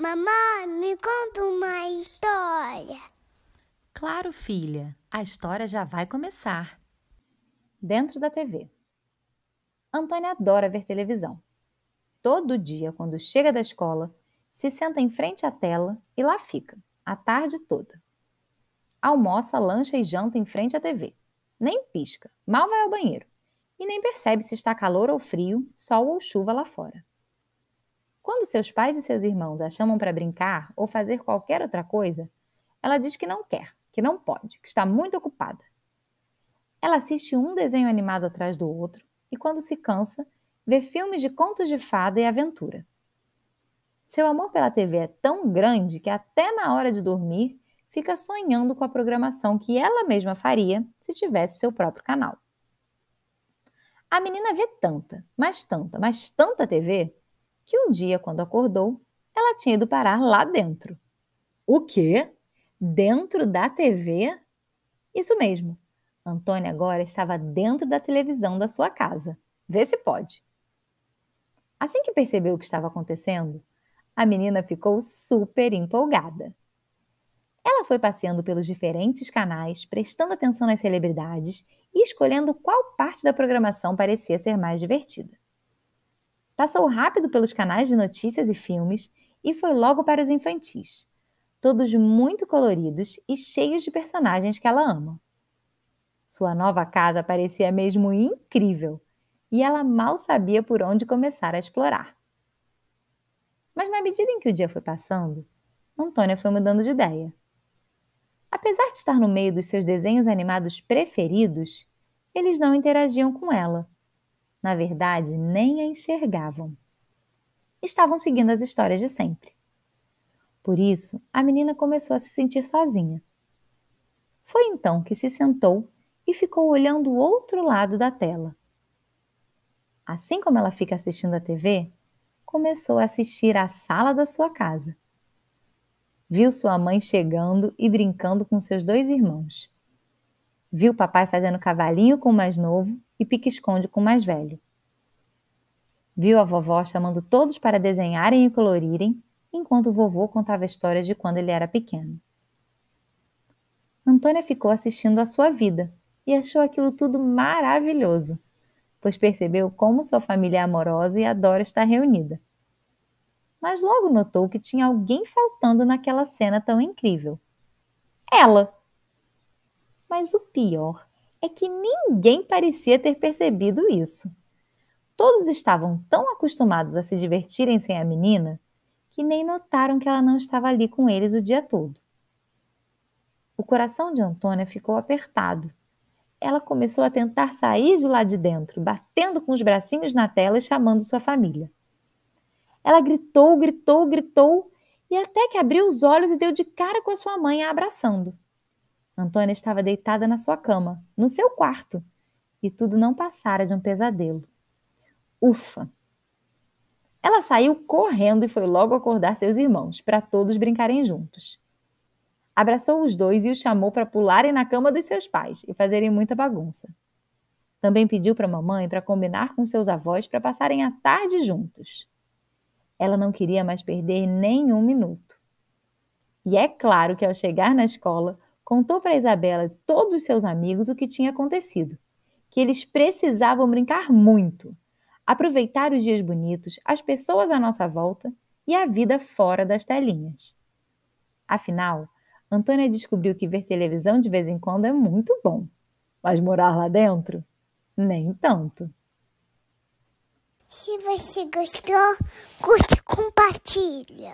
Mamãe, me conta uma história. Claro, filha, a história já vai começar. Dentro da TV. Antônia adora ver televisão. Todo dia, quando chega da escola, se senta em frente à tela e lá fica, a tarde toda. Almoça, lancha e janta em frente à TV. Nem pisca, mal vai ao banheiro e nem percebe se está calor ou frio, sol ou chuva lá fora. Quando seus pais e seus irmãos a chamam para brincar ou fazer qualquer outra coisa, ela diz que não quer, que não pode, que está muito ocupada. Ela assiste um desenho animado atrás do outro e, quando se cansa, vê filmes de contos de fada e aventura. Seu amor pela TV é tão grande que, até na hora de dormir, fica sonhando com a programação que ela mesma faria se tivesse seu próprio canal. A menina vê tanta, mas tanta, mas tanta TV que um dia, quando acordou, ela tinha ido parar lá dentro. O quê? Dentro da TV? Isso mesmo. Antônia agora estava dentro da televisão da sua casa. Vê se pode. Assim que percebeu o que estava acontecendo, a menina ficou super empolgada. Ela foi passeando pelos diferentes canais, prestando atenção nas celebridades e escolhendo qual parte da programação parecia ser mais divertida. Passou rápido pelos canais de notícias e filmes e foi logo para os infantis, todos muito coloridos e cheios de personagens que ela ama. Sua nova casa parecia mesmo incrível e ela mal sabia por onde começar a explorar. Mas na medida em que o dia foi passando, Antônia foi mudando de ideia. Apesar de estar no meio dos seus desenhos animados preferidos, eles não interagiam com ela na verdade, nem a enxergavam. Estavam seguindo as histórias de sempre. Por isso, a menina começou a se sentir sozinha. Foi então que se sentou e ficou olhando o outro lado da tela. Assim como ela fica assistindo a TV, começou a assistir à sala da sua casa. Viu sua mãe chegando e brincando com seus dois irmãos. Viu papai fazendo cavalinho com o mais novo e pique-esconde com o mais velho. Viu a vovó chamando todos para desenharem e colorirem, enquanto o vovô contava histórias de quando ele era pequeno. Antônia ficou assistindo a sua vida e achou aquilo tudo maravilhoso, pois percebeu como sua família é amorosa e adora estar reunida. Mas logo notou que tinha alguém faltando naquela cena tão incrível. Ela! Mas o pior é que ninguém parecia ter percebido isso. Todos estavam tão acostumados a se divertirem sem a menina que nem notaram que ela não estava ali com eles o dia todo. O coração de Antônia ficou apertado. Ela começou a tentar sair de lá de dentro, batendo com os bracinhos na tela e chamando sua família. Ela gritou, gritou, gritou e até que abriu os olhos e deu de cara com a sua mãe a abraçando. Antônia estava deitada na sua cama, no seu quarto, e tudo não passara de um pesadelo. Ufa! Ela saiu correndo e foi logo acordar seus irmãos, para todos brincarem juntos. Abraçou os dois e os chamou para pularem na cama dos seus pais e fazerem muita bagunça. Também pediu para a mamãe para combinar com seus avós para passarem a tarde juntos. Ela não queria mais perder nenhum minuto. E é claro que ao chegar na escola, contou para Isabela e todos os seus amigos o que tinha acontecido, que eles precisavam brincar muito, aproveitar os dias bonitos, as pessoas à nossa volta e a vida fora das telinhas. Afinal, Antônia descobriu que ver televisão de vez em quando é muito bom, mas morar lá dentro, nem tanto. Se você gostou, curte e compartilha.